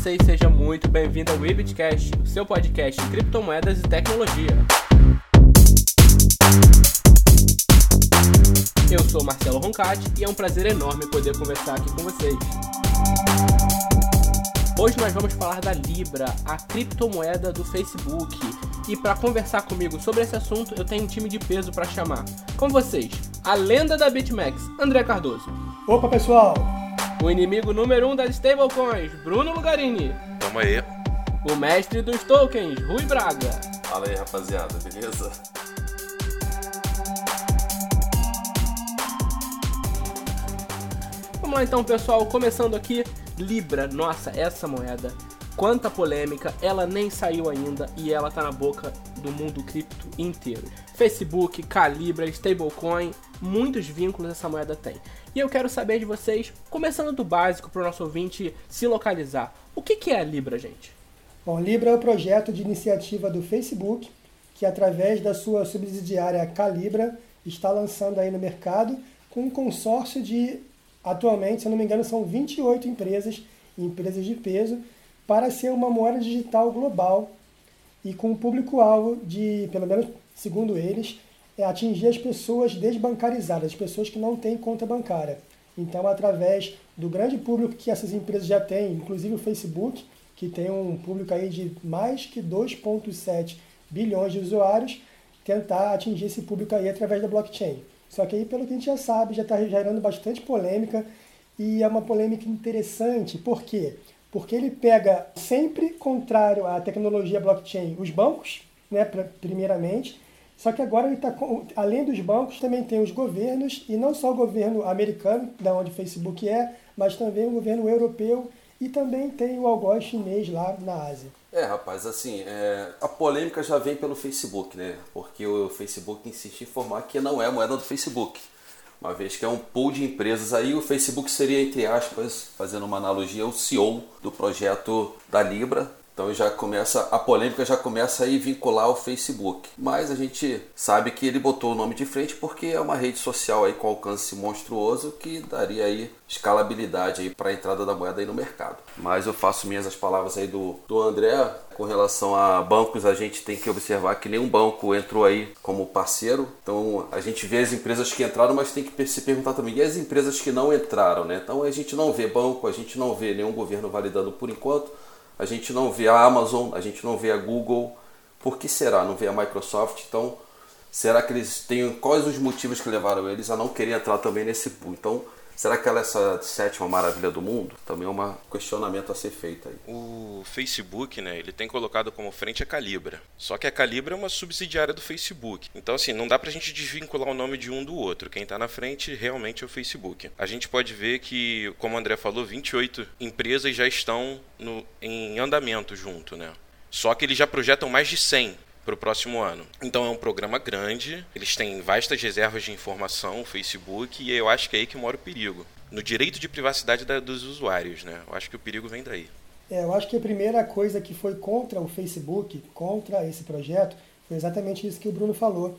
você e seja muito bem-vindo ao Webcast, o seu podcast de criptomoedas e tecnologia. Eu sou Marcelo Roncati e é um prazer enorme poder conversar aqui com vocês. Hoje nós vamos falar da Libra, a criptomoeda do Facebook. E para conversar comigo sobre esse assunto, eu tenho um time de peso para chamar. Com vocês, a lenda da BitMEX, André Cardoso. Opa, pessoal! O inimigo número um das stablecoins, Bruno Lugarini. Tamo aí. O mestre dos tokens, Rui Braga. Fala aí, rapaziada, beleza? Vamos lá então, pessoal, começando aqui, Libra, nossa, essa moeda, quanta polêmica, ela nem saiu ainda e ela tá na boca do mundo cripto inteiro. Facebook, Calibra, stablecoin, muitos vínculos essa moeda tem. E eu quero saber de vocês, começando do básico para o nosso ouvinte se localizar. O que, que é a Libra, gente? Bom, Libra é o projeto de iniciativa do Facebook, que através da sua subsidiária Calibra está lançando aí no mercado com um consórcio de, atualmente, se eu não me engano, são 28 empresas, empresas de peso, para ser uma moeda digital global e com o público-alvo de, pelo menos segundo eles, é atingir as pessoas desbancarizadas, as pessoas que não têm conta bancária. Então, através do grande público que essas empresas já têm, inclusive o Facebook, que tem um público aí de mais que 2,7 bilhões de usuários, tentar atingir esse público aí através da blockchain. Só que aí, pelo que a gente já sabe, já está gerando bastante polêmica e é uma polêmica interessante. Por quê? Porque ele pega sempre contrário à tecnologia blockchain os bancos, né, primeiramente, só que agora ele está, além dos bancos, também tem os governos, e não só o governo americano, da onde o Facebook é, mas também o governo europeu e também tem o algoz chinês lá na Ásia. É, rapaz, assim, é, a polêmica já vem pelo Facebook, né? Porque o Facebook insiste em informar que não é a moeda do Facebook. Uma vez que é um pool de empresas aí, o Facebook seria, entre aspas, fazendo uma analogia, o CEO do projeto da Libra, então já começa a polêmica já começa aí vincular o Facebook. Mas a gente sabe que ele botou o nome de frente porque é uma rede social aí com alcance monstruoso que daria aí escalabilidade aí para a entrada da moeda aí no mercado. Mas eu faço minhas as palavras aí do, do André com relação a bancos, a gente tem que observar que nenhum banco entrou aí como parceiro. Então a gente vê as empresas que entraram, mas tem que se perguntar também e as empresas que não entraram, né? Então a gente não vê banco, a gente não vê nenhum governo validando por enquanto a gente não vê a Amazon, a gente não vê a Google. Por que será? Não vê a Microsoft? Então, será que eles têm. Quais os motivos que levaram eles a não querer entrar também nesse pool? Então, será que ela é essa sétima maravilha do mundo? Também é um questionamento a ser feito aí. O Facebook, né, ele tem colocado como frente a Calibra. Só que a Calibra é uma subsidiária do Facebook. Então, assim, não dá pra gente desvincular o nome de um do outro. Quem tá na frente realmente é o Facebook. A gente pode ver que, como o André falou, 28 empresas já estão no, em andamento junto, né? Só que eles já projetam mais de 100 para o próximo ano. Então é um programa grande, eles têm vastas reservas de informação, Facebook, e eu acho que é aí que mora o perigo. No direito de privacidade da, dos usuários, né? Eu acho que o perigo vem daí. É, eu acho que a primeira coisa que foi contra o Facebook, contra esse projeto, foi exatamente isso que o Bruno falou.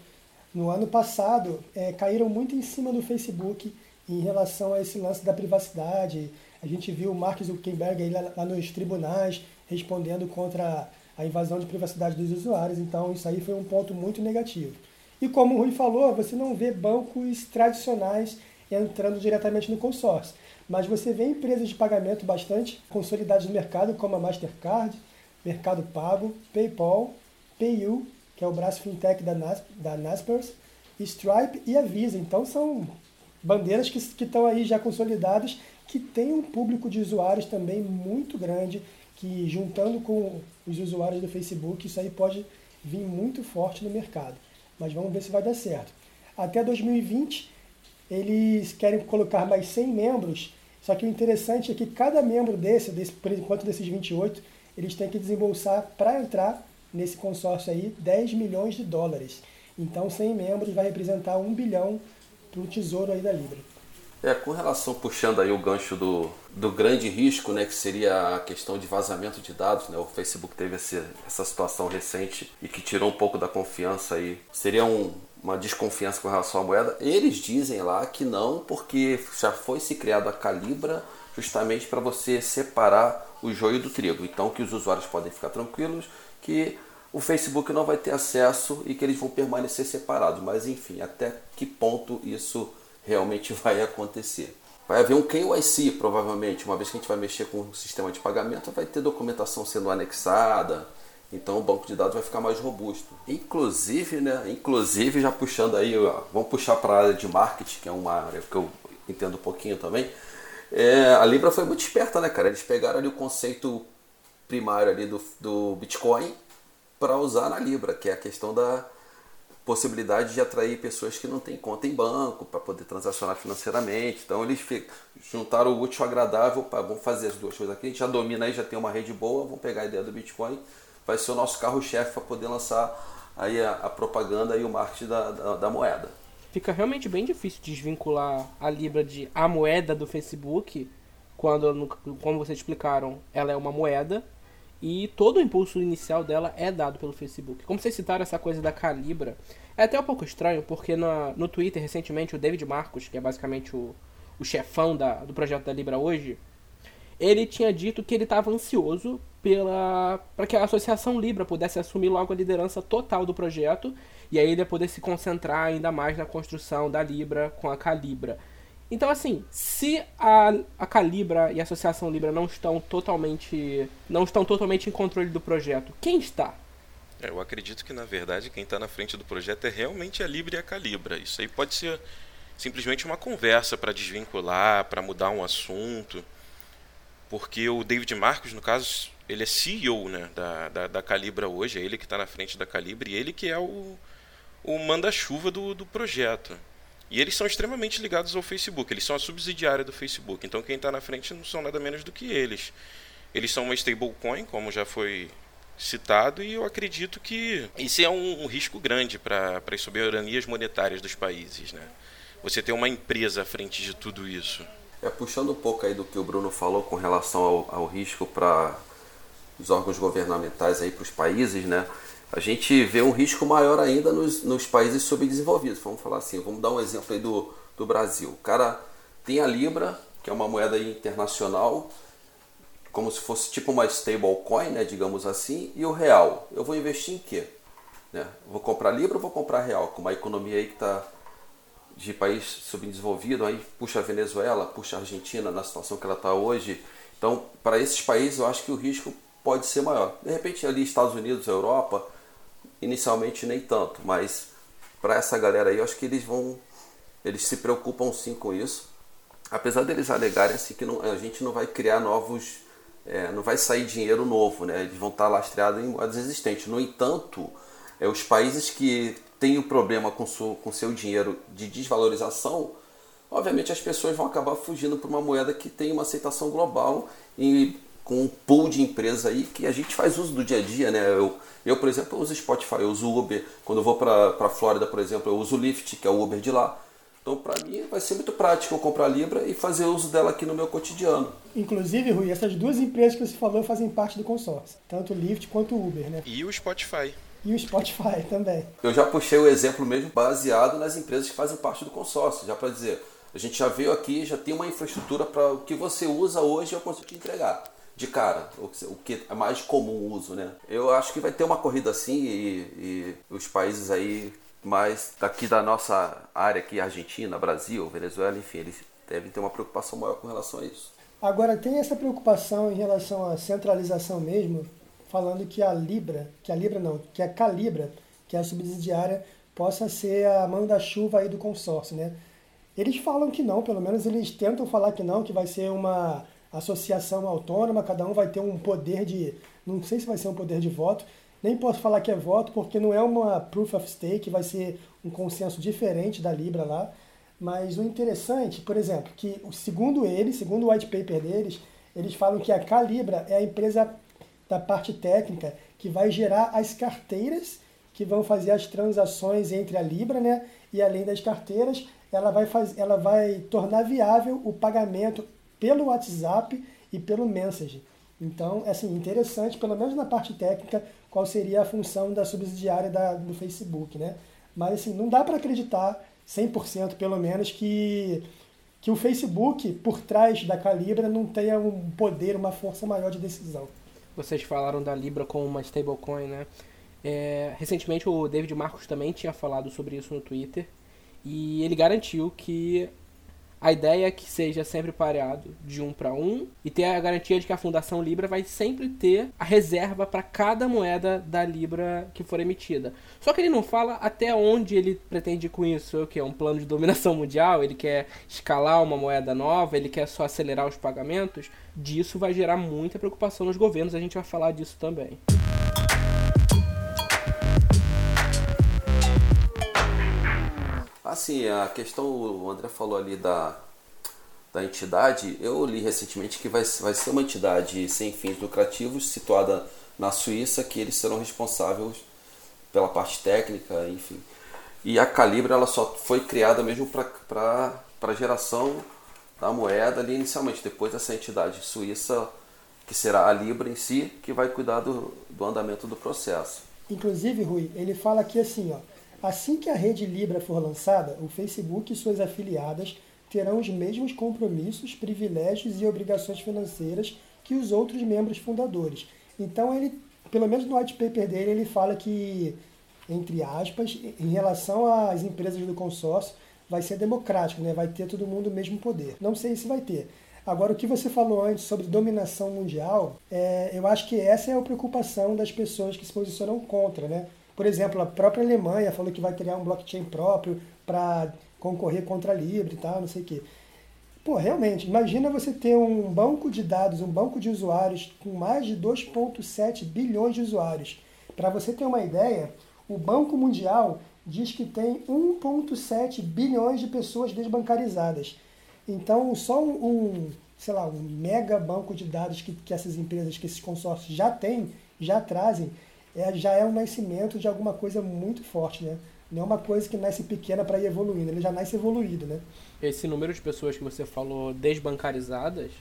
No ano passado, é, caíram muito em cima do Facebook em relação a esse lance da privacidade. A gente viu o Mark Zuckerberg lá, lá nos tribunais respondendo contra a invasão de privacidade dos usuários, então isso aí foi um ponto muito negativo. E como o Rui falou, você não vê bancos tradicionais entrando diretamente no consórcio. Mas você vê empresas de pagamento bastante consolidadas no mercado, como a Mastercard, Mercado Pago, PayPal, PayU, que é o braço fintech da, Nas, da Naspers, Stripe e a Visa. Então são bandeiras que, estão aí já consolidadas, que têm um público de usuários também muito grande, que juntando com os usuários do Facebook, isso aí pode vir muito forte no mercado. Mas vamos ver se vai dar certo. Até 2020, eles querem colocar mais 100 membros só que o interessante é que cada membro desse, desse por enquanto desses 28, eles têm que desembolsar para entrar nesse consórcio aí 10 milhões de dólares. Então 100 membros vai representar 1 bilhão para o tesouro aí da Libra. É, com relação, puxando aí o gancho do, do grande risco, né, que seria a questão de vazamento de dados, né, o Facebook teve esse, essa situação recente e que tirou um pouco da confiança aí. Seria um, uma desconfiança com relação à moeda. Eles dizem lá que não, porque já foi se criado a Calibra justamente para você separar o joio do trigo. Então que os usuários podem ficar tranquilos que o Facebook não vai ter acesso e que eles vão permanecer separados. Mas enfim, até que ponto isso realmente vai acontecer? Vai haver um KYC, provavelmente, uma vez que a gente vai mexer com o sistema de pagamento, vai ter documentação sendo anexada, então o banco de dados vai ficar mais robusto. Inclusive, né, inclusive já puxando aí, ó, vamos puxar para a área de marketing, que é uma área que eu entendo um pouquinho também. É, a Libra foi muito esperta, né, cara? Eles pegaram ali o conceito primário ali do, do Bitcoin para usar na Libra, que é a questão da possibilidade de atrair pessoas que não têm conta em banco para poder transacionar financeiramente. Então eles juntaram o útil agradável para vamos fazer as duas coisas aqui. A gente já domina aí, já tem uma rede boa, vamos pegar a ideia do Bitcoin, vai ser o nosso carro-chefe para poder lançar aí a, a, propaganda e o marketing da, da, da, moeda. Fica realmente bem difícil desvincular a Libra de a moeda do Facebook, quando, como vocês explicaram, ela é uma moeda e todo o impulso inicial dela é dado pelo Facebook. Como vocês citaram essa coisa da Calibra, é até um pouco estranho, porque no, no Twitter, recentemente, o David Marcos, que é basicamente o, o chefão da, do projeto da Libra hoje, ele tinha dito que ele estava ansioso pela para que a Associação Libra pudesse assumir logo a liderança total do projeto e aí ele ia poder se concentrar ainda mais na construção da Libra com a Calibra. Então, assim, se a, a Calibra e a Associação Libra não estão totalmente não estão totalmente em controle do projeto, quem está? Eu acredito que, na verdade, quem está na frente do projeto é realmente a Libra e a Calibra. Isso aí pode ser simplesmente uma conversa para desvincular, para mudar um assunto. Porque o David Marcos, no caso, ele é CEO né, da, da, da Calibra hoje, é ele que está na frente da Calibra e ele que é o, o manda-chuva do, do projeto. E eles são extremamente ligados ao Facebook, eles são a subsidiária do Facebook. Então quem está na frente não são nada menos do que eles. Eles são uma stablecoin, como já foi citado, e eu acredito que isso é um, um risco grande para as soberanias monetárias dos países. Né? Você ter uma empresa à frente de tudo isso. É, puxando um pouco aí do que o Bruno falou com relação ao, ao risco para os órgãos governamentais aí para os países, né? a gente vê um risco maior ainda nos, nos países subdesenvolvidos. Vamos falar assim, vamos dar um exemplo aí do, do Brasil. O cara tem a Libra, que é uma moeda internacional, como se fosse tipo uma stablecoin, né, digamos assim, e o real. Eu vou investir em quê? Né? Vou comprar Libra ou vou comprar real? Com uma economia aí que está de país subdesenvolvido, aí puxa a Venezuela, puxa a Argentina na situação que ela está hoje. Então, para esses países, eu acho que o risco pode ser maior. De repente, ali Estados Unidos, Europa, Inicialmente nem tanto, mas para essa galera aí, eu acho que eles vão. Eles se preocupam sim com isso. Apesar deles alegarem assim que não, a gente não vai criar novos. É, não vai sair dinheiro novo, né? Eles vão estar lastreados em moedas existentes. No entanto, é, os países que têm o problema com, su, com seu dinheiro de desvalorização, obviamente as pessoas vão acabar fugindo para uma moeda que tem uma aceitação global e com um pool de empresas aí que a gente faz uso do dia a dia, né? Eu, eu por exemplo, uso Spotify, eu uso Uber. Quando eu vou para a Flórida, por exemplo, eu uso Lyft, que é o Uber de lá. Então, para mim, vai ser muito prático eu comprar a Libra e fazer uso dela aqui no meu cotidiano. Inclusive, Rui, essas duas empresas que você falou fazem parte do consórcio, tanto o Lyft quanto o Uber, né? E o Spotify. E o Spotify também. Eu já puxei o exemplo mesmo baseado nas empresas que fazem parte do consórcio, já para dizer, a gente já veio aqui, já tem uma infraestrutura para o que você usa hoje eu consigo te entregar de cara, o que é mais comum uso, né? Eu acho que vai ter uma corrida assim e, e os países aí mais daqui da nossa área aqui, Argentina, Brasil, Venezuela, enfim, eles devem ter uma preocupação maior com relação a isso. Agora, tem essa preocupação em relação à centralização mesmo, falando que a Libra, que a Libra não, que a Calibra, que é a subsidiária, possa ser a manda-chuva aí do consórcio, né? Eles falam que não, pelo menos eles tentam falar que não, que vai ser uma associação autônoma, cada um vai ter um poder de. Não sei se vai ser um poder de voto, nem posso falar que é voto, porque não é uma proof of stake, vai ser um consenso diferente da Libra lá. Mas o interessante, por exemplo, que segundo eles, segundo o white paper deles, eles falam que a Calibra é a empresa da parte técnica que vai gerar as carteiras que vão fazer as transações entre a Libra, né? E além das carteiras, ela vai, faz, ela vai tornar viável o pagamento pelo WhatsApp e pelo Message. Então, é assim, interessante, pelo menos na parte técnica, qual seria a função da subsidiária da, do Facebook, né? Mas assim, não dá para acreditar 100% pelo menos que que o Facebook por trás da Calibra não tenha um poder, uma força maior de decisão. Vocês falaram da Libra como uma stablecoin, né? É, recentemente o David Marcos também tinha falado sobre isso no Twitter e ele garantiu que a ideia é que seja sempre pareado de um para um e ter a garantia de que a Fundação Libra vai sempre ter a reserva para cada moeda da Libra que for emitida. Só que ele não fala até onde ele pretende com isso. Que é um plano de dominação mundial? Ele quer escalar uma moeda nova? Ele quer só acelerar os pagamentos? Disso vai gerar muita preocupação nos governos. A gente vai falar disso também. Assim, a questão, o André falou ali da, da entidade, eu li recentemente que vai, vai ser uma entidade sem fins lucrativos situada na Suíça, que eles serão responsáveis pela parte técnica, enfim. E a Calibra ela só foi criada mesmo para a geração da moeda ali inicialmente, depois essa entidade suíça, que será a Libra em si, que vai cuidar do, do andamento do processo. Inclusive, Rui, ele fala aqui assim, ó, Assim que a rede Libra for lançada, o Facebook e suas afiliadas terão os mesmos compromissos, privilégios e obrigações financeiras que os outros membros fundadores. Então ele, pelo menos no white paper dele, ele fala que, entre aspas, em relação às empresas do consórcio, vai ser democrático, né? vai ter todo mundo o mesmo poder. Não sei se vai ter. Agora, o que você falou antes sobre dominação mundial, é, eu acho que essa é a preocupação das pessoas que se posicionam contra, né? Por exemplo, a própria Alemanha falou que vai criar um blockchain próprio para concorrer contra a Libra e tal, não sei o quê. Pô, realmente, imagina você ter um banco de dados, um banco de usuários com mais de 2,7 bilhões de usuários. Para você ter uma ideia, o Banco Mundial diz que tem 1,7 bilhões de pessoas desbancarizadas. Então, só um, sei lá, um mega banco de dados que, que essas empresas, que esses consórcios já têm, já trazem, é, já é um nascimento de alguma coisa muito forte, né? Não é uma coisa que nasce pequena para ir evoluindo, ele já nasce evoluído, né? Esse número de pessoas que você falou desbancarizadas,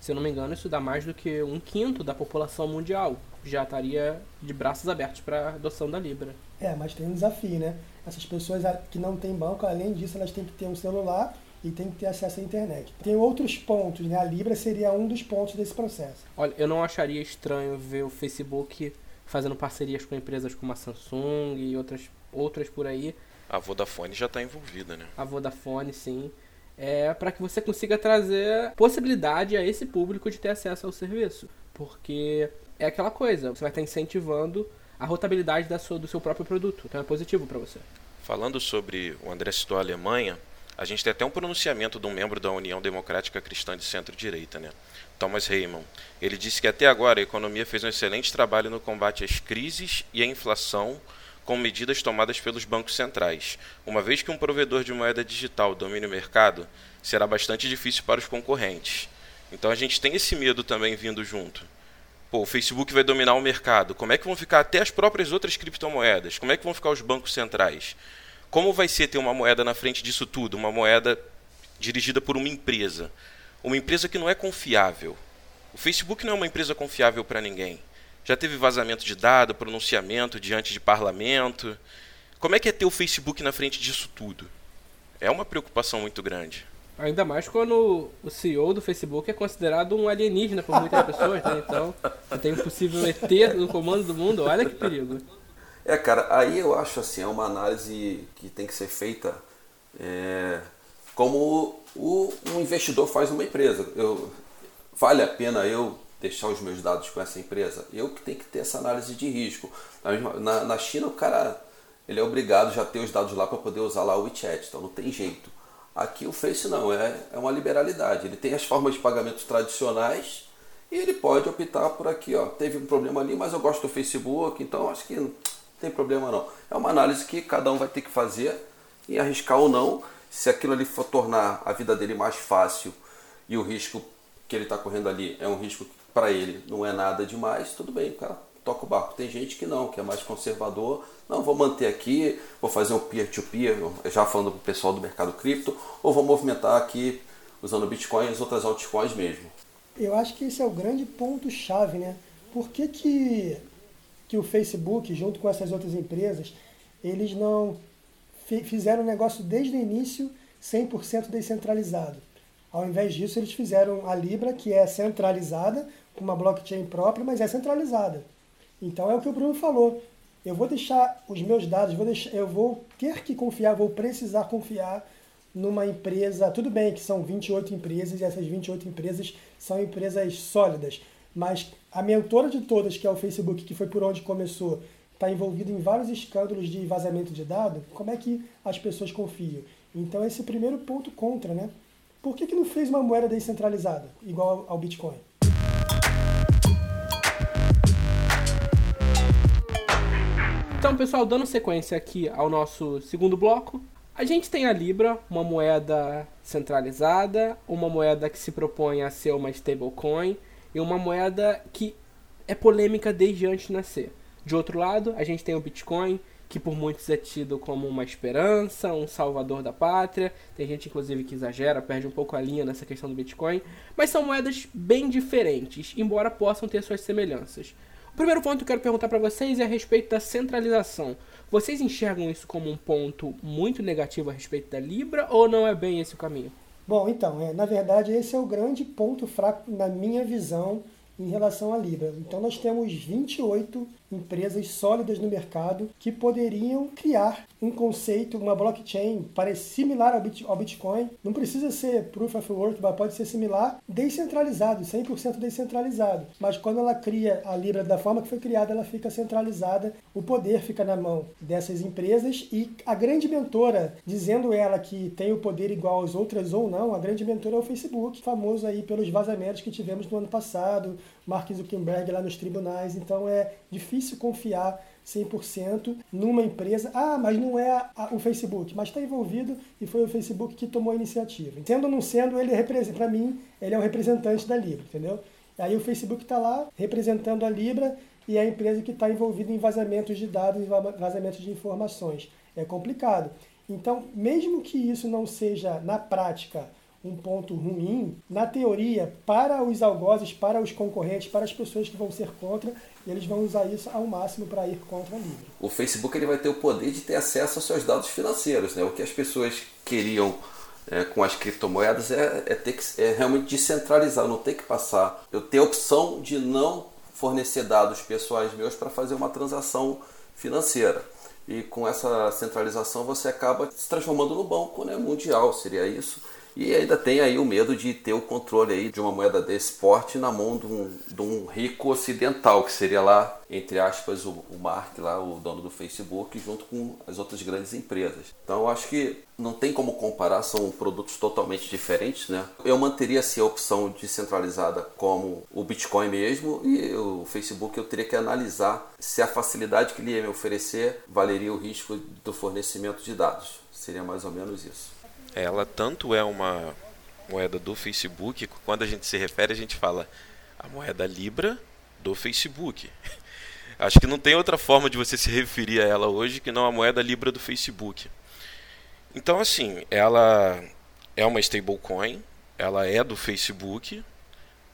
se eu não me engano, isso dá mais do que um quinto da população mundial. Já estaria de braços abertos para a adoção da Libra. É, mas tem um desafio, né? Essas pessoas que não têm banco, além disso, elas têm que ter um celular e têm que ter acesso à internet. Tem outros pontos, né? A Libra seria um dos pontos desse processo. Olha, eu não acharia estranho ver o Facebook fazendo parcerias com empresas como a Samsung e outras, outras por aí. A Vodafone já está envolvida, né? A Vodafone, sim. É para que você consiga trazer possibilidade a esse público de ter acesso ao serviço. Porque é aquela coisa, você vai estar incentivando a rotabilidade da sua, do seu próprio produto. Então é positivo para você. Falando sobre o André citou a Alemanha, a gente tem até um pronunciamento de um membro da União Democrática Cristã de Centro-Direita, né? Thomas Heyman. Ele disse que até agora a economia fez um excelente trabalho no combate às crises e à inflação com medidas tomadas pelos bancos centrais. Uma vez que um provedor de moeda digital domine o mercado, será bastante difícil para os concorrentes. Então a gente tem esse medo também vindo junto. Pô, o Facebook vai dominar o mercado. Como é que vão ficar até as próprias outras criptomoedas? Como é que vão ficar os bancos centrais? Como vai ser ter uma moeda na frente disso tudo? Uma moeda dirigida por uma empresa uma empresa que não é confiável. O Facebook não é uma empresa confiável para ninguém. Já teve vazamento de dado, pronunciamento diante de parlamento. Como é que é ter o Facebook na frente disso tudo? É uma preocupação muito grande. Ainda mais quando o CEO do Facebook é considerado um alienígena por muitas pessoas, né? Então, tem um possível ET no comando do mundo, olha que perigo. É, cara, aí eu acho assim, é uma análise que tem que ser feita é, como o, um investidor faz uma empresa. Eu, vale a pena eu deixar os meus dados com essa empresa? Eu que tenho que ter essa análise de risco. Na, na China, o cara ele é obrigado já a ter os dados lá para poder usar lá o WeChat, então não tem jeito. Aqui o Face não, é, é uma liberalidade. Ele tem as formas de pagamento tradicionais e ele pode optar por aqui, ó. Teve um problema ali, mas eu gosto do Facebook, então acho que tem problema não. É uma análise que cada um vai ter que fazer e arriscar ou não se aquilo ali for tornar a vida dele mais fácil e o risco que ele está correndo ali é um risco para ele não é nada demais, tudo bem, cara toca o barco. Tem gente que não, que é mais conservador. Não, vou manter aqui, vou fazer um peer-to-peer, -peer, já falando para o pessoal do mercado cripto, ou vou movimentar aqui usando Bitcoin e as outras altcoins mesmo. Eu acho que esse é o grande ponto-chave, né? Por que, que, que o Facebook, junto com essas outras empresas, eles não fizeram o negócio desde o início 100% descentralizado. Ao invés disso, eles fizeram a Libra, que é centralizada, com uma blockchain própria, mas é centralizada. Então é o que o Bruno falou. Eu vou deixar os meus dados, vou deixar, eu vou ter que confiar, vou precisar confiar numa empresa. Tudo bem que são 28 empresas e essas 28 empresas são empresas sólidas, mas a mentora de todas, que é o Facebook, que foi por onde começou, está envolvido em vários escândalos de vazamento de dados. Como é que as pessoas confiam? Então, esse é o primeiro ponto contra, né? Por que, que não fez uma moeda descentralizada, igual ao Bitcoin? Então, pessoal, dando sequência aqui ao nosso segundo bloco, a gente tem a Libra, uma moeda centralizada, uma moeda que se propõe a ser uma stablecoin e uma moeda que é polêmica desde antes de nascer. De outro lado, a gente tem o Bitcoin, que por muitos é tido como uma esperança, um salvador da pátria. Tem gente, inclusive, que exagera, perde um pouco a linha nessa questão do Bitcoin. Mas são moedas bem diferentes, embora possam ter suas semelhanças. O primeiro ponto que eu quero perguntar para vocês é a respeito da centralização. Vocês enxergam isso como um ponto muito negativo a respeito da Libra ou não é bem esse o caminho? Bom, então, é, na verdade, esse é o grande ponto fraco na minha visão em relação à Libra. Então nós temos 28 empresas sólidas no mercado que poderiam criar um conceito, uma blockchain similar ao Bitcoin. Não precisa ser proof of work, mas pode ser similar, descentralizado, 100% descentralizado. Mas quando ela cria a Libra da forma que foi criada, ela fica centralizada, o poder fica na mão dessas empresas e a grande mentora, dizendo ela que tem o poder igual às outras ou não, a grande mentora é o Facebook, famoso aí pelos vazamentos que tivemos no ano passado, Mark Zuckerberg lá nos tribunais. Então é difícil confiar 100% numa empresa. Ah, mas não é a, o Facebook, mas está envolvido e foi o Facebook que tomou a iniciativa. Sendo ou não sendo, ele representa, para mim, ele é o representante da Libra, entendeu? Aí o Facebook está lá representando a Libra e é a empresa que está envolvida em vazamentos de dados e vazamentos de informações. É complicado. Então, mesmo que isso não seja na prática um ponto ruim, na teoria, para os algozes, para os concorrentes, para as pessoas que vão ser contra, eles vão usar isso ao máximo para ir contra a Libra. O Facebook ele vai ter o poder de ter acesso aos seus dados financeiros. Né? O que as pessoas queriam é, com as criptomoedas é, é, ter que, é realmente descentralizar, não ter que passar. Eu tenho a opção de não fornecer dados pessoais meus para fazer uma transação financeira. E com essa centralização você acaba se transformando no banco né, mundial, seria isso. E ainda tem aí o medo de ter o controle aí de uma moeda desse porte na mão de um, de um rico ocidental, que seria lá, entre aspas, o, o Mark, lá, o dono do Facebook, junto com as outras grandes empresas. Então eu acho que não tem como comparar, são produtos totalmente diferentes, né? Eu manteria assim, a opção descentralizada como o Bitcoin mesmo e o Facebook eu teria que analisar se a facilidade que ele ia me oferecer valeria o risco do fornecimento de dados. Seria mais ou menos isso ela tanto é uma moeda do Facebook, quando a gente se refere, a gente fala a moeda Libra do Facebook. Acho que não tem outra forma de você se referir a ela hoje que não a moeda Libra do Facebook. Então, assim, ela é uma stablecoin, ela é do Facebook,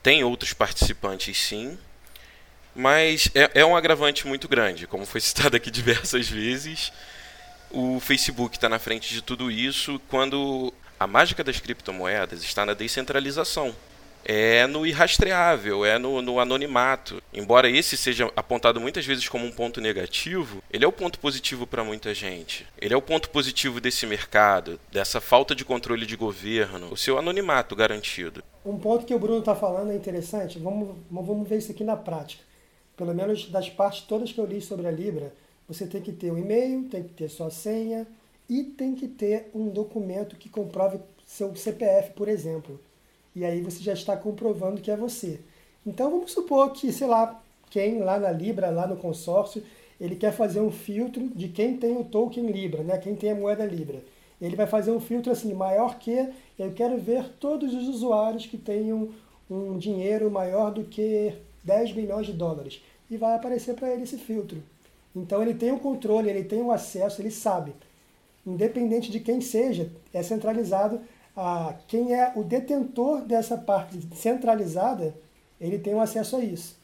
tem outros participantes sim, mas é, é um agravante muito grande, como foi citado aqui diversas vezes o Facebook está na frente de tudo isso quando a mágica das criptomoedas está na descentralização. É no irrastreável, é no, no, anonimato. Embora esse seja apontado muitas vezes como um ponto negativo, ele é o ponto positivo para muita gente. Ele é o ponto positivo desse mercado, dessa falta de controle de governo, o seu anonimato garantido. Um ponto que o Bruno está falando é interessante. Vamos, vamos ver isso aqui na prática. Pelo menos das partes todas que eu li sobre a Libra, você tem que ter um e-mail, tem que ter sua senha e tem que ter um documento que comprove seu CPF, por exemplo. E aí você já está comprovando que é você. Então vamos supor que, sei lá, quem lá na Libra, lá no consórcio, ele quer fazer um filtro de quem tem o token Libra, né? quem tem a moeda Libra. Ele vai fazer um filtro assim, maior que, eu quero ver todos os usuários que tenham um dinheiro maior do que 10 milhões de dólares. E vai aparecer para ele esse filtro. Então ele tem o controle, ele tem o acesso, ele sabe. Independente de quem seja, é centralizado. A, quem é o detentor dessa parte centralizada, ele tem o acesso a isso.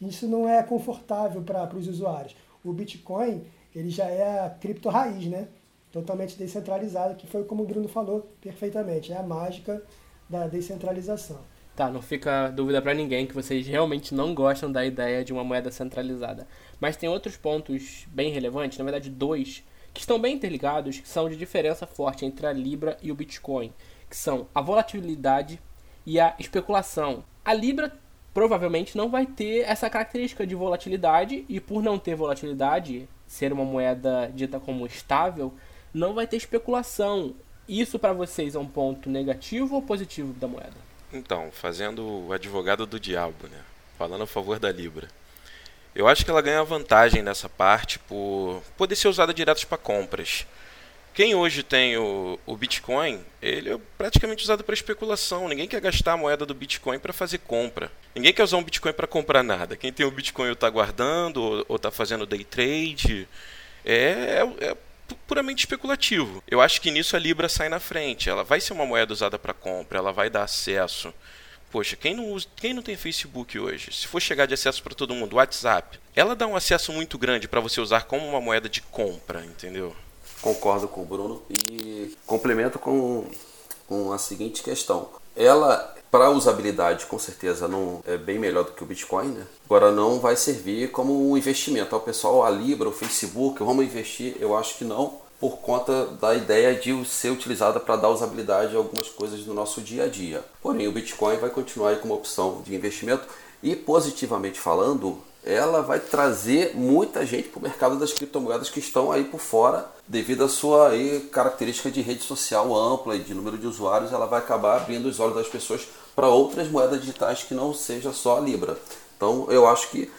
Isso não é confortável para os usuários. O Bitcoin ele já é a cripto raiz, né? totalmente descentralizada, que foi como o Bruno falou perfeitamente, é a mágica da descentralização. Tá, não fica dúvida para ninguém que vocês realmente não gostam da ideia de uma moeda centralizada. Mas tem outros pontos bem relevantes, na verdade dois, que estão bem interligados, que são de diferença forte entre a Libra e o Bitcoin, que são a volatilidade e a especulação. A Libra provavelmente não vai ter essa característica de volatilidade e por não ter volatilidade, ser uma moeda dita como estável, não vai ter especulação. Isso para vocês é um ponto negativo ou positivo da moeda? Então, fazendo o advogado do diabo, né? Falando a favor da Libra. Eu acho que ela ganha vantagem nessa parte por poder ser usada direto para compras. Quem hoje tem o, o, Bitcoin, ele é praticamente usado para especulação. Ninguém quer gastar a moeda do Bitcoin para fazer compra. Ninguém quer usar um Bitcoin para comprar nada. Quem tem o Bitcoin está guardando ou está fazendo day trade. É, é, é, puramente especulativo. Eu acho que nisso a Libra sai na frente. Ela vai ser uma moeda usada para compra, ela vai dar acesso. Poxa, quem não, usa, quem não tem Facebook hoje? Se for chegar de acesso para todo mundo, WhatsApp, ela dá um acesso muito grande para você usar como uma moeda de compra, entendeu? Concordo com o Bruno e complemento com, com a seguinte questão. Ela, para usabilidade, com certeza não é bem melhor do que o Bitcoin, né? Agora não vai servir como um investimento. O pessoal, a Libra, o Facebook, vamos investir? Eu acho que não, por conta da ideia de ser utilizada para dar usabilidade a algumas coisas no nosso dia a dia. Porém, o Bitcoin vai continuar como opção de investimento e positivamente falando, ela vai trazer muita gente para o mercado das criptomoedas que estão aí por fora, devido à sua aí, característica de rede social ampla e de número de usuários, ela vai acabar abrindo os olhos das pessoas para outras moedas digitais que não seja só a Libra. Então eu acho que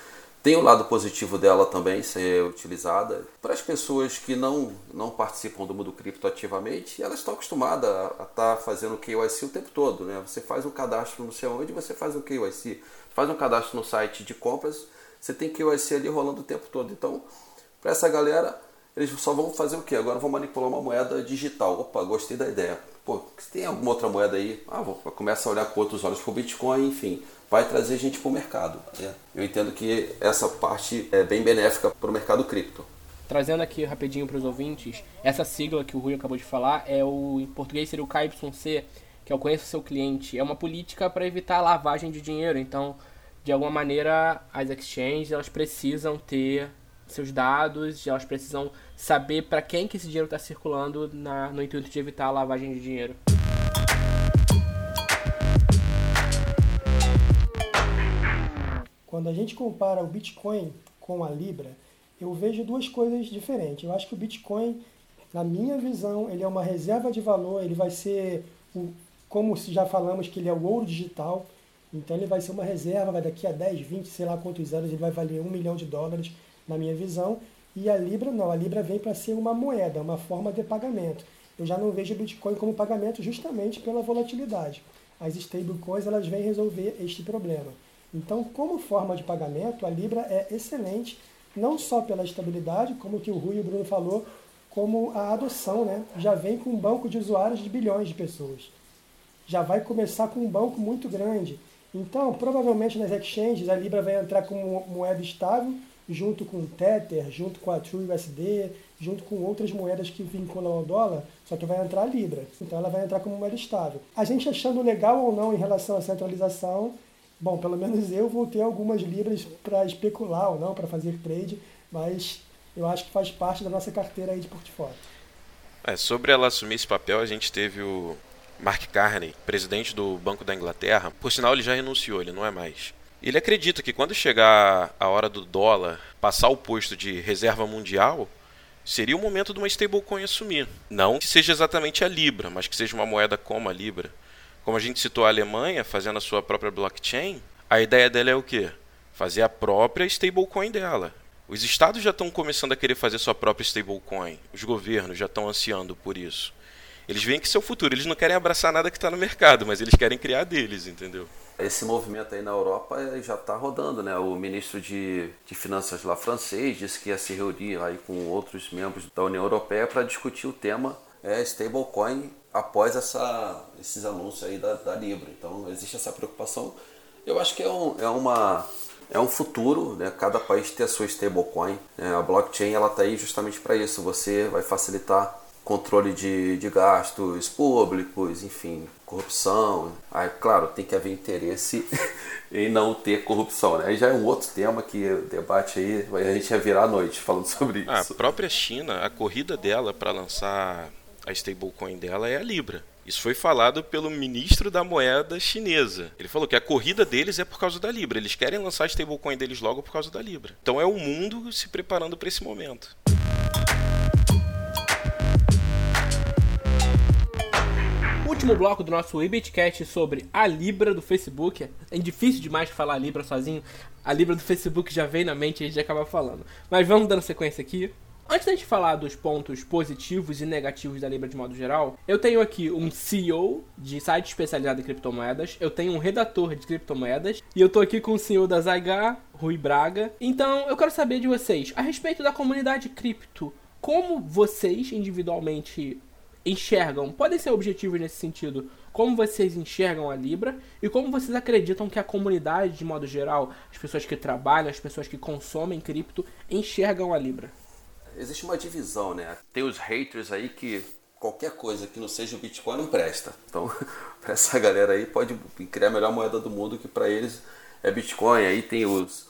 tem o lado positivo dela também ser utilizada. Para as pessoas que não, não participam do mundo cripto ativamente, elas estão acostumadas a estar tá fazendo KYC o tempo todo. Né? Você faz um cadastro não sei onde, você faz um KYC. Faz um cadastro no site de compras, você tem KYC ali rolando o tempo todo. Então, para essa galera, eles só vão fazer o quê? Agora vão manipular uma moeda digital. Opa, gostei da ideia. Pô, tem alguma outra moeda aí, ah, vou começa a olhar com outros olhos para o Bitcoin, enfim, vai trazer gente para o mercado. Né? Eu entendo que essa parte é bem benéfica para o mercado cripto. Trazendo aqui rapidinho para os ouvintes, essa sigla que o Rui acabou de falar é o em português seria o KYC, que é o conheça seu cliente. É uma política para evitar a lavagem de dinheiro. Então, de alguma maneira as exchanges elas precisam ter seus dados, elas precisam saber para quem que esse dinheiro está circulando na, no intuito de evitar a lavagem de dinheiro. Quando a gente compara o Bitcoin com a Libra, eu vejo duas coisas diferentes. Eu acho que o Bitcoin, na minha visão, ele é uma reserva de valor, ele vai ser, como já falamos, que ele é o ouro digital, então ele vai ser uma reserva, vai daqui a 10, 20, sei lá quantos anos, ele vai valer um milhão de dólares, na minha visão. E a Libra não, a Libra vem para ser uma moeda, uma forma de pagamento. Eu já não vejo o Bitcoin como pagamento justamente pela volatilidade. As stablecoins elas vêm resolver este problema. Então, como forma de pagamento, a Libra é excelente, não só pela estabilidade, como que o Rui e o Bruno falou, como a adoção, né? Já vem com um banco de usuários de bilhões de pessoas. Já vai começar com um banco muito grande. Então, provavelmente nas exchanges, a Libra vai entrar como moeda estável, junto com o Tether, junto com a TrueUSD, junto com outras moedas que vinculam ao dólar, só que vai entrar a Libra. Então ela vai entrar como moeda estável. A gente achando legal ou não em relação à centralização, bom, pelo menos eu vou ter algumas Libras para especular ou não, para fazer trade, mas eu acho que faz parte da nossa carteira aí de portfólio. É, sobre ela assumir esse papel, a gente teve o Mark Carney, presidente do Banco da Inglaterra. Por sinal, ele já renunciou, ele não é mais. Ele acredita que quando chegar a hora do dólar passar o posto de reserva mundial, seria o momento de uma stablecoin assumir. Não que seja exatamente a Libra, mas que seja uma moeda como a Libra. Como a gente citou a Alemanha fazendo a sua própria blockchain, a ideia dela é o quê? Fazer a própria stablecoin dela. Os estados já estão começando a querer fazer sua própria stablecoin. Os governos já estão ansiando por isso. Eles veem que seu futuro, eles não querem abraçar nada que está no mercado, mas eles querem criar deles, entendeu? Esse movimento aí na Europa já está rodando, né? O ministro de, de Finanças lá francês disse que ia se reunir aí com outros membros da União Europeia para discutir o tema é, stablecoin após essa, esses anúncios aí da, da Libra. Então existe essa preocupação. Eu acho que é, um, é uma é um futuro, né? Cada país ter a sua stablecoin. Né? A blockchain ela está aí justamente para isso. Você vai facilitar controle de, de gastos públicos, enfim, corrupção. Aí, claro, tem que haver interesse em não ter corrupção, né? Aí já é um outro tema que o debate aí, a gente ia virar a noite falando sobre ah, isso. A própria China, a corrida dela para lançar a stablecoin dela é a Libra. Isso foi falado pelo ministro da moeda chinesa. Ele falou que a corrida deles é por causa da Libra. Eles querem lançar a stablecoin deles logo por causa da Libra. Então é o mundo se preparando para esse momento. último bloco do nosso Ibitcast sobre a Libra do Facebook. É difícil demais falar Libra sozinho. A Libra do Facebook já vem na mente e a gente acaba falando. Mas vamos dando sequência aqui. Antes da gente falar dos pontos positivos e negativos da Libra de modo geral, eu tenho aqui um CEO de site especializado em criptomoedas, eu tenho um redator de criptomoedas e eu tô aqui com o CEO da Zygar, Rui Braga. Então, eu quero saber de vocês a respeito da comunidade cripto. Como vocês individualmente enxergam, podem ser objetivos nesse sentido, como vocês enxergam a Libra e como vocês acreditam que a comunidade, de modo geral, as pessoas que trabalham, as pessoas que consomem cripto, enxergam a Libra? Existe uma divisão, né? Tem os haters aí que qualquer coisa que não seja o Bitcoin não presta. Então, para essa galera aí, pode criar a melhor moeda do mundo que para eles é Bitcoin. Aí tem os,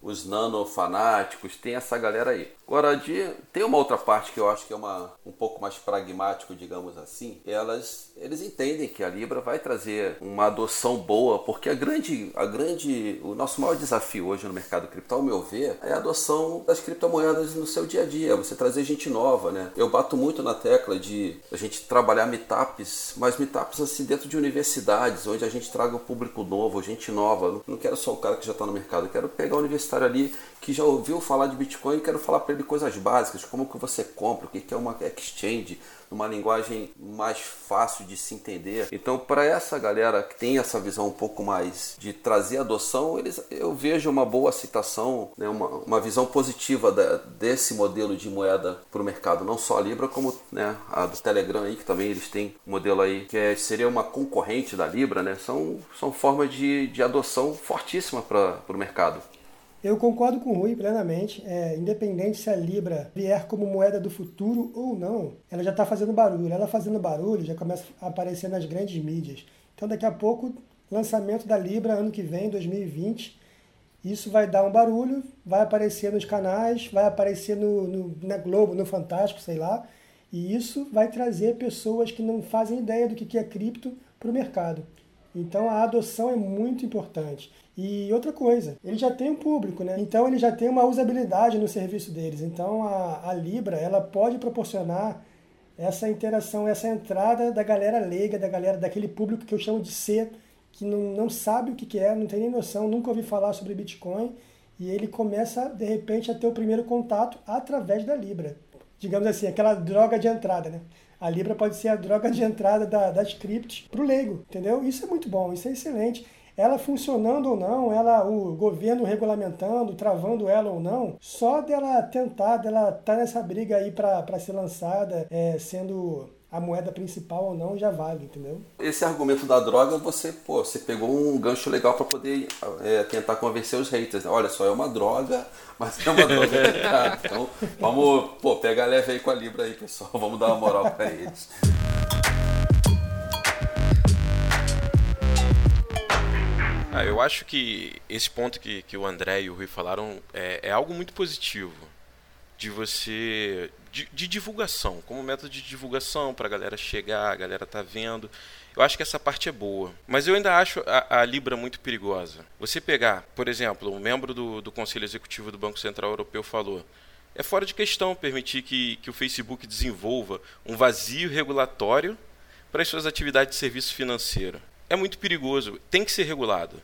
os nanofanáticos, tem essa galera aí. Agora, de, tem uma outra parte que eu acho que é uma, um pouco mais pragmático, digamos assim. Elas, eles entendem que a Libra vai trazer uma adoção boa, porque a grande, a grande, o nosso maior desafio hoje no mercado cripto, ao meu ver, é a adoção das criptomoedas no seu dia a dia, você trazer gente nova, né? Eu bato muito na tecla de a gente trabalhar meetups, mas meetups assim dentro de universidades, onde a gente traga o público novo, gente nova. Não quero só o cara que já está no mercado, eu quero pegar o universitário ali que já ouviu falar de Bitcoin e quero falar para ele coisas básicas, como que você compra, o que é uma exchange, numa linguagem mais fácil de se entender. Então, para essa galera que tem essa visão um pouco mais de trazer adoção, eles, eu vejo uma boa aceitação, né, uma, uma visão positiva da, desse modelo de moeda para o mercado, não só a Libra, como né, a do Telegram aí, que também eles têm um modelo aí que é, seria uma concorrente da Libra, né? São, são formas de, de adoção fortíssima para o mercado. Eu concordo com o Rui plenamente. É, independente se a Libra vier como moeda do futuro ou não, ela já está fazendo barulho. Ela fazendo barulho já começa a aparecer nas grandes mídias. Então, daqui a pouco, lançamento da Libra ano que vem, 2020. Isso vai dar um barulho, vai aparecer nos canais, vai aparecer no, no, na Globo, no Fantástico, sei lá. E isso vai trazer pessoas que não fazem ideia do que é cripto para o mercado. Então a adoção é muito importante. E outra coisa, ele já tem um público, né? Então ele já tem uma usabilidade no serviço deles. Então a, a Libra ela pode proporcionar essa interação, essa entrada da galera leiga, da galera daquele público que eu chamo de C, que não, não sabe o que, que é, não tem nem noção, nunca ouvi falar sobre Bitcoin, e ele começa de repente a ter o primeiro contato através da Libra. Digamos assim, aquela droga de entrada, né? A Libra pode ser a droga de entrada da, das criptos para o leigo, entendeu? Isso é muito bom, isso é excelente. Ela funcionando ou não, ela o governo regulamentando, travando ela ou não, só dela tentar, dela estar tá nessa briga aí para ser lançada, é, sendo a moeda principal ou não já vale, entendeu? Esse argumento da droga, você, pô, você pegou um gancho legal para poder é, tentar convencer os haters. Olha só, é uma droga, mas é uma droga. então, vamos, pô, pegar leve aí com a Libra aí, pessoal. Vamos dar uma moral para eles. Ah, eu acho que esse ponto que, que o André e o Rui falaram é, é algo muito positivo de você de, de, divulgação, como método de divulgação para a galera chegar, a galera tá vendo. Eu acho que essa parte é boa. Mas eu ainda acho a, a Libra muito perigosa. Você pegar, por exemplo, um membro do, do Conselho Executivo do Banco Central Europeu falou: é fora de questão permitir que, que o Facebook desenvolva um vazio regulatório para as suas atividades de serviço financeiro. É muito perigoso, tem que ser regulado.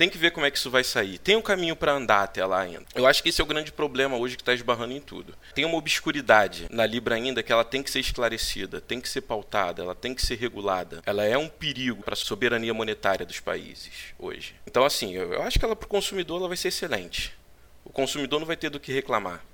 Tem que ver como é que isso vai sair. Tem um caminho para andar até lá ainda. Eu acho que esse é o grande problema hoje que está esbarrando em tudo. Tem uma obscuridade na Libra ainda que ela tem que ser esclarecida, tem que ser pautada, ela tem que ser regulada. Ela é um perigo para a soberania monetária dos países hoje. Então, assim, eu acho que ela para o consumidor ela vai ser excelente. O consumidor não vai ter do que reclamar.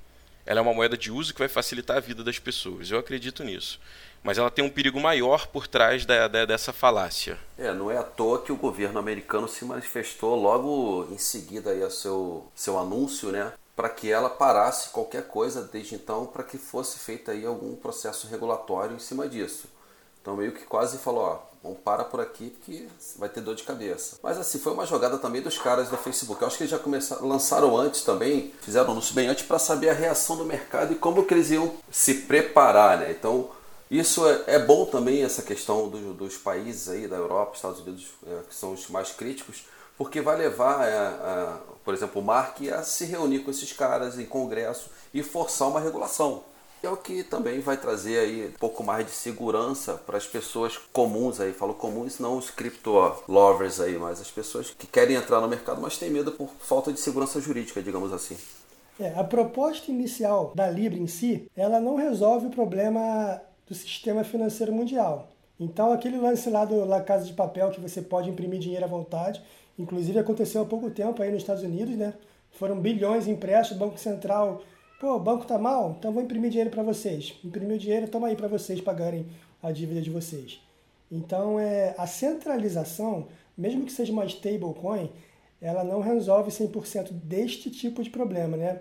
Ela é uma moeda de uso que vai facilitar a vida das pessoas. Eu acredito nisso mas ela tem um perigo maior por trás da, da, dessa falácia. É, não é à toa que o governo americano se manifestou logo em seguida aí a seu, seu anúncio, né? para que ela parasse qualquer coisa desde então para que fosse feito aí algum processo regulatório em cima disso. Então meio que quase falou, ó, vamos parar por aqui porque vai ter dor de cabeça. Mas assim, foi uma jogada também dos caras do Facebook. Eu acho que eles já começaram, lançaram antes também, fizeram anúncio bem antes para saber a reação do mercado e como que eles iam se preparar, né? Então isso é, é bom também, essa questão do, dos países aí da Europa, Estados Unidos, é, que são os mais críticos, porque vai levar, é, a, por exemplo, o Mark a se reunir com esses caras em congresso e forçar uma regulação. É o que também vai trazer aí um pouco mais de segurança para as pessoas comuns aí, falo comuns, não os crypto lovers aí, mas as pessoas que querem entrar no mercado, mas têm medo por falta de segurança jurídica, digamos assim. É, a proposta inicial da Libra em si, ela não resolve o problema do sistema financeiro mundial. Então, aquele lance lá do La Casa de Papel, que você pode imprimir dinheiro à vontade, inclusive aconteceu há pouco tempo aí nos Estados Unidos, né? Foram bilhões impressos, o Banco Central, pô, o banco tá mal, então vou imprimir dinheiro para vocês. Imprimiu dinheiro, toma aí para vocês pagarem a dívida de vocês. Então, é, a centralização, mesmo que seja uma stablecoin, ela não resolve 100% deste tipo de problema, né?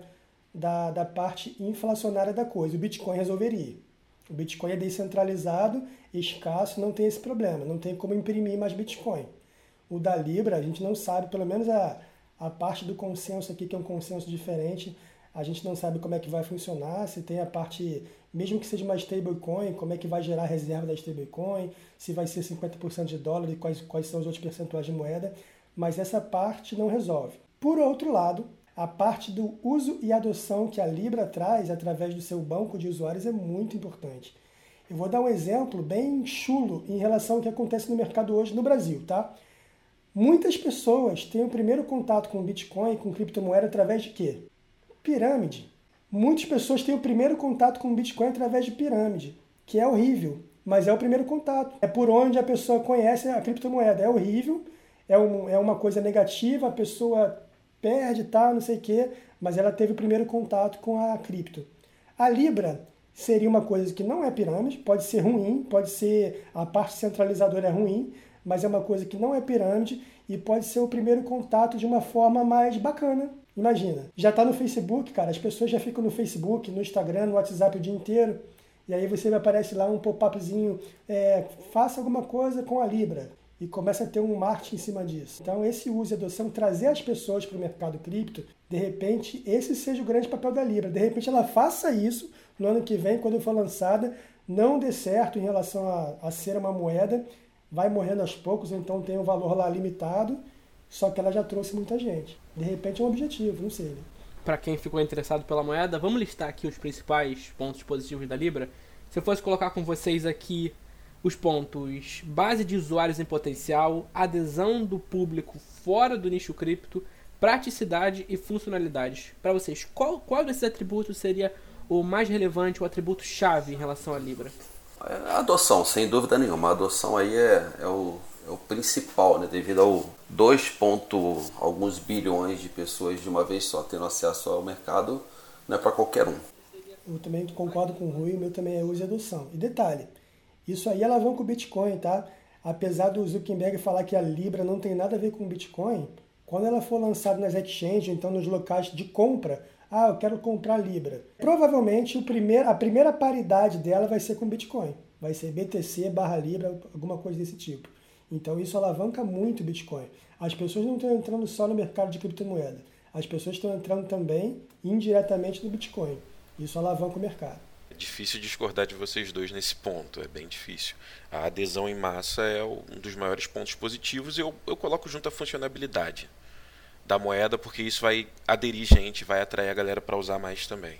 Da, da parte inflacionária da coisa. O Bitcoin resolveria. O Bitcoin é descentralizado, escasso, não tem esse problema, não tem como imprimir mais Bitcoin. O da Libra, a gente não sabe, pelo menos a, a parte do consenso aqui, que é um consenso diferente, a gente não sabe como é que vai funcionar, se tem a parte, mesmo que seja uma stablecoin, como é que vai gerar a reserva da stablecoin, se vai ser 50% de dólar e quais, quais são os outros percentuais de moeda, mas essa parte não resolve. Por outro lado, a parte do uso e adoção que a Libra traz através do seu banco de usuários é muito importante. Eu vou dar um exemplo bem chulo em relação ao que acontece no mercado hoje no Brasil, tá? Muitas pessoas têm o primeiro contato com Bitcoin, com criptomoeda através de quê? Pirâmide. Muitas pessoas têm o primeiro contato com Bitcoin através de pirâmide, que é horrível, mas é o primeiro contato. É por onde a pessoa conhece a criptomoeda. É horrível, é, um, é uma coisa negativa, a pessoa perde, tá, não sei o quê, mas ela teve o primeiro contato com a cripto. A Libra seria uma coisa que não é pirâmide, pode ser ruim, pode ser a parte centralizadora é ruim, mas é uma coisa que não é pirâmide e pode ser o primeiro contato de uma forma mais bacana. Imagina, já está no Facebook, cara, as pessoas já ficam no Facebook, no Instagram, no WhatsApp o dia inteiro, e aí você aparece lá um pop-upzinho, é, faça alguma coisa com a Libra e começa a ter um marketing em cima disso. Então, esse uso e adoção, trazer as pessoas para o mercado cripto, de repente, esse seja o grande papel da Libra. De repente, ela faça isso no ano que vem, quando for lançada, não dê certo em relação a, a ser uma moeda, vai morrendo aos poucos, então tem um valor lá limitado, só que ela já trouxe muita gente. De repente, é um objetivo, não sei. Né? Para quem ficou interessado pela moeda, vamos listar aqui os principais pontos positivos da Libra. Se eu fosse colocar com vocês aqui os pontos base de usuários em potencial, adesão do público fora do nicho cripto, praticidade e funcionalidades. Para vocês, qual, qual desses atributos seria o mais relevante, o atributo chave em relação à Libra? A adoção, sem dúvida nenhuma. A adoção aí é, é, o, é o principal, né? devido ao 2 ponto alguns bilhões de pessoas de uma vez só tendo acesso ao mercado, não é para qualquer um. Eu também concordo com o Rui, o meu também é uso e adoção. E detalhe, isso aí alavanca o Bitcoin, tá? Apesar do Zuckerberg falar que a Libra não tem nada a ver com o Bitcoin, quando ela for lançada nas exchanges, então nos locais de compra, ah, eu quero comprar Libra. Provavelmente o primeiro, a primeira paridade dela vai ser com Bitcoin. Vai ser BTC barra Libra, alguma coisa desse tipo. Então isso alavanca muito o Bitcoin. As pessoas não estão entrando só no mercado de criptomoeda. As pessoas estão entrando também indiretamente no Bitcoin. Isso alavanca o mercado difícil discordar de vocês dois nesse ponto, é bem difícil. A adesão em massa é um dos maiores pontos positivos e eu, eu coloco junto a funcionalidade da moeda, porque isso vai aderir gente, vai atrair a galera para usar mais também.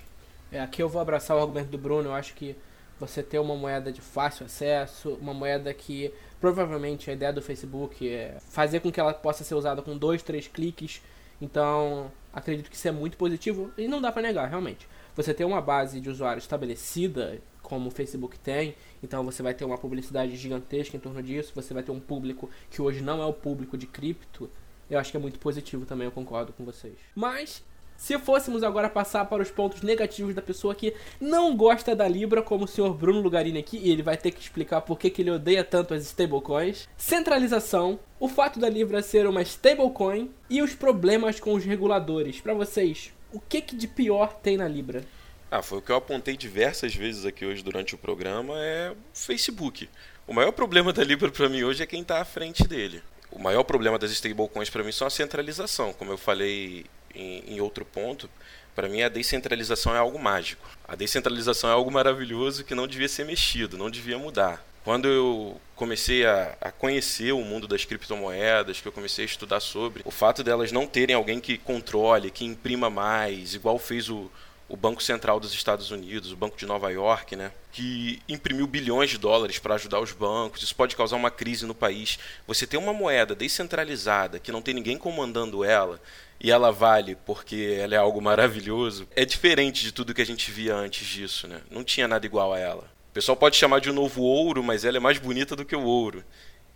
É, aqui eu vou abraçar o argumento do Bruno, eu acho que você ter uma moeda de fácil acesso, uma moeda que provavelmente a ideia do Facebook é fazer com que ela possa ser usada com dois, três cliques. Então, acredito que isso é muito positivo e não dá para negar, realmente você ter uma base de usuários estabelecida, como o Facebook tem, então você vai ter uma publicidade gigantesca em torno disso, você vai ter um público que hoje não é o público de cripto, eu acho que é muito positivo também, eu concordo com vocês. Mas se fôssemos agora passar para os pontos negativos da pessoa que não gosta da Libra, como o senhor Bruno Lugarini aqui, e ele vai ter que explicar por que, que ele odeia tanto as stablecoins, centralização, o fato da Libra ser uma stablecoin e os problemas com os reguladores. Para vocês, o que, que de pior tem na Libra? Ah, foi o que eu apontei diversas vezes aqui hoje durante o programa, é o Facebook. O maior problema da Libra para mim hoje é quem está à frente dele. O maior problema das stablecoins para mim são a centralização, como eu falei em, em outro ponto. Para mim, a descentralização é algo mágico. A descentralização é algo maravilhoso que não devia ser mexido, não devia mudar. Quando eu comecei a, a, conhecer o mundo das criptomoedas, que eu comecei a estudar sobre, o fato delas não terem alguém que controle, que imprima mais, igual fez o, o Banco Central dos Estados Unidos, o Banco de Nova York, né, que imprimiu bilhões de dólares para ajudar os bancos. Isso pode causar uma crise no país. Você tem uma moeda descentralizada que não tem ninguém comandando ela e ela vale porque ela é algo maravilhoso, é diferente de tudo que a gente via antes disso, né? Não tinha nada igual a ela. Pessoal pode chamar de um novo ouro, mas ela é mais bonita do que o ouro.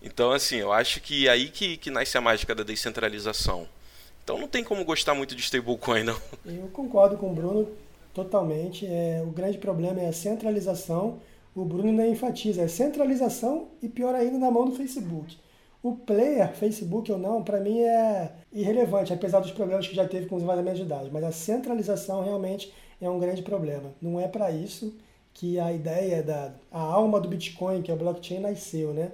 Então, assim, eu acho que é aí que, que nasce a mágica da descentralização. Então não tem como gostar muito de stablecoin, não. Eu concordo com o Bruno totalmente. É, o grande problema é a centralização. O Bruno ainda enfatiza, é centralização e pior ainda na mão do Facebook. O player, Facebook ou não, para mim é irrelevante, apesar dos problemas que já teve com os vazamentos de dados. Mas a centralização realmente é um grande problema. Não é para isso que a ideia da a alma do Bitcoin, que é o blockchain, nasceu, né?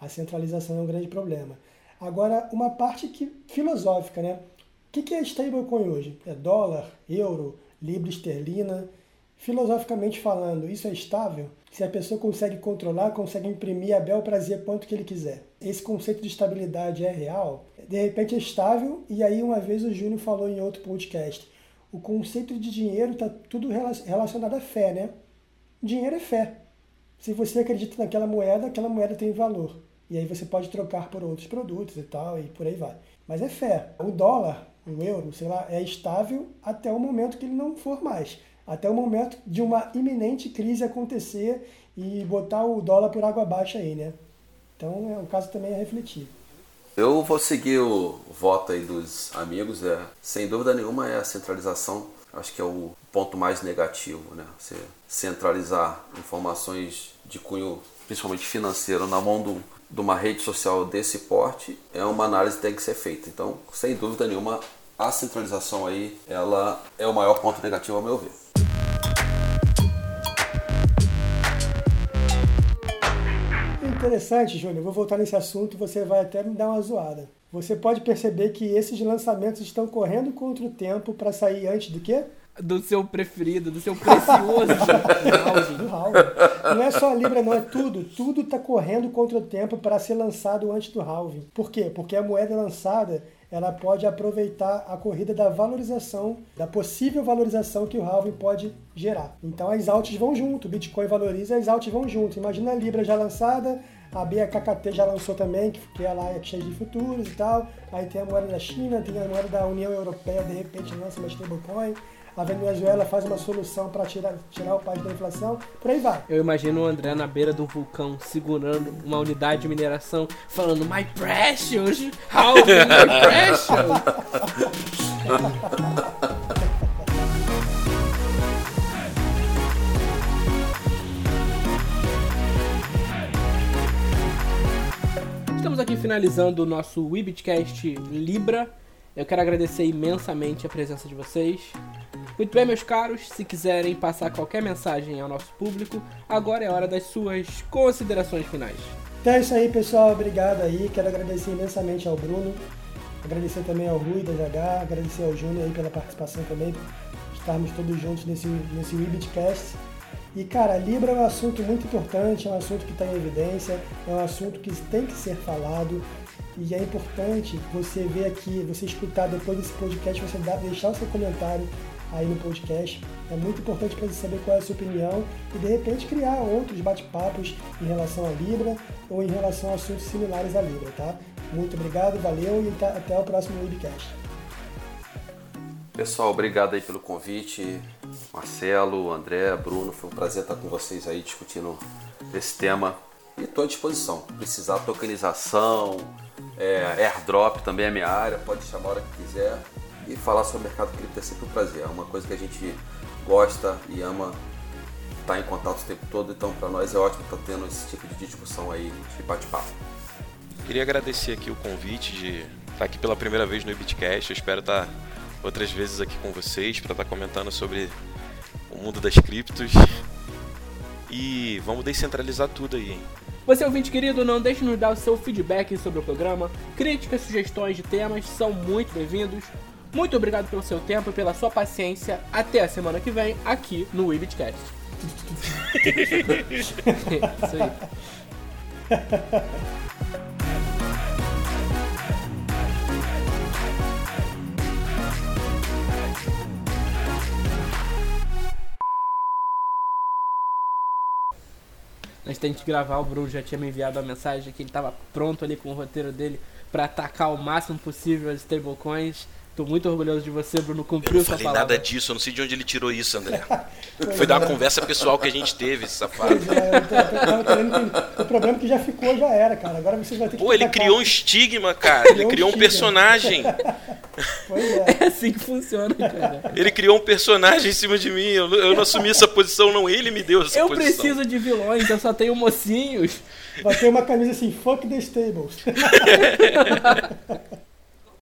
A centralização é um grande problema. Agora, uma parte que, filosófica, né? O que é stablecoin hoje? É dólar, euro, libra esterlina? Filosoficamente falando, isso é estável? Se a pessoa consegue controlar, consegue imprimir a bel prazer quanto que ele quiser. Esse conceito de estabilidade é real? De repente é estável, e aí uma vez o Júnior falou em outro podcast, o conceito de dinheiro está tudo relacionado à fé, né? Dinheiro é fé. Se você acredita naquela moeda, aquela moeda tem valor. E aí você pode trocar por outros produtos e tal, e por aí vai. Mas é fé. O dólar, o euro, sei lá, é estável até o momento que ele não for mais até o momento de uma iminente crise acontecer e botar o dólar por água abaixo aí, né? Então é um caso também a refletir. Eu vou seguir o voto aí dos amigos, é, sem dúvida nenhuma é a centralização, acho que é o ponto mais negativo, né? Você centralizar informações de cunho principalmente financeiro na mão do, de uma rede social desse porte é uma análise que tem que ser feita. Então, sem dúvida nenhuma, a centralização aí, ela é o maior ponto negativo ao meu ver. Interessante, Júnior. Vou voltar nesse assunto, você vai até me dar uma zoada. Você pode perceber que esses lançamentos estão correndo contra o tempo para sair antes do quê? Do seu preferido, do seu precioso do Halving. Não é só a Libra, não, é tudo. Tudo está correndo contra o tempo para ser lançado antes do Halving. Por quê? Porque a moeda lançada ela pode aproveitar a corrida da valorização, da possível valorização que o halving pode gerar. Então as altas vão junto, o Bitcoin valoriza, as altas vão junto. Imagina a Libra já lançada, a BKKT já lançou também, que é cheia de futuros e tal. Aí tem a moeda da China, tem a moeda da União Europeia, de repente lança uma stablecoin a Venezuela faz uma solução para tirar, tirar o país da inflação, por aí vai. Eu imagino o André na beira do vulcão, segurando uma unidade de mineração, falando My precious! How my precious! Estamos aqui finalizando o nosso Webcast Libra. Eu quero agradecer imensamente a presença de vocês. Muito bem, meus caros, se quiserem passar qualquer mensagem ao nosso público, agora é hora das suas considerações finais. Então é isso aí, pessoal. Obrigado aí. Quero agradecer imensamente ao Bruno, agradecer também ao Rui da ZH, agradecer ao Júnior aí pela participação também, estarmos todos juntos nesse, nesse Webcast. E, cara, Libra é um assunto muito importante, é um assunto que está em evidência, é um assunto que tem que ser falado. E é importante você ver aqui, você escutar depois desse podcast, você deixar o seu comentário, aí no podcast. É muito importante para você saber qual é a sua opinião e de repente criar outros bate-papos em relação à Libra ou em relação a assuntos similares à Libra, tá? Muito obrigado, valeu e tá, até o próximo Webcast. Pessoal, obrigado aí pelo convite. Marcelo, André, Bruno, foi um prazer estar com vocês aí discutindo esse tema. E estou à disposição. Precisar tokenização, é, airdrop também é minha área, pode chamar a hora que quiser e falar sobre o mercado cripto é sempre um prazer. É uma coisa que a gente gosta e ama estar em contato o tempo todo, então para nós é ótimo estar tendo esse tipo de discussão aí, de bate-papo. Queria agradecer aqui o convite de estar aqui pela primeira vez no Ibitcast. Eu espero estar outras vezes aqui com vocês para estar tá comentando sobre o mundo das criptos. E vamos descentralizar tudo aí, hein? Você ouvinte querido, não deixe de nos dar o seu feedback sobre o programa. Críticas, sugestões de temas são muito bem-vindos. Muito obrigado pelo seu tempo e pela sua paciência. Até a semana que vem, aqui no Webcast. Isso aí. Antes da gente gravar, o Bruno já tinha me enviado a mensagem que ele estava pronto ali com o roteiro dele para atacar o máximo possível as stablecoins. Tô muito orgulhoso de você, Bruno. Cumpriu eu não falei nada disso, eu não sei de onde ele tirou isso, André. Foi da uma conversa pessoal que a gente teve, safado. É, o problema é que já ficou, já era, cara. Agora você vai ter que. Pô, ele criou um estigma, cara. Ele criou um personagem. Pois é. É assim que funciona, cara. Ele criou um personagem em cima de mim. Eu, eu não assumi essa posição, não. Ele me deu essa eu posição. Eu preciso de vilões, eu só tenho mocinhos. Vai ter uma camisa assim, fuck the stables.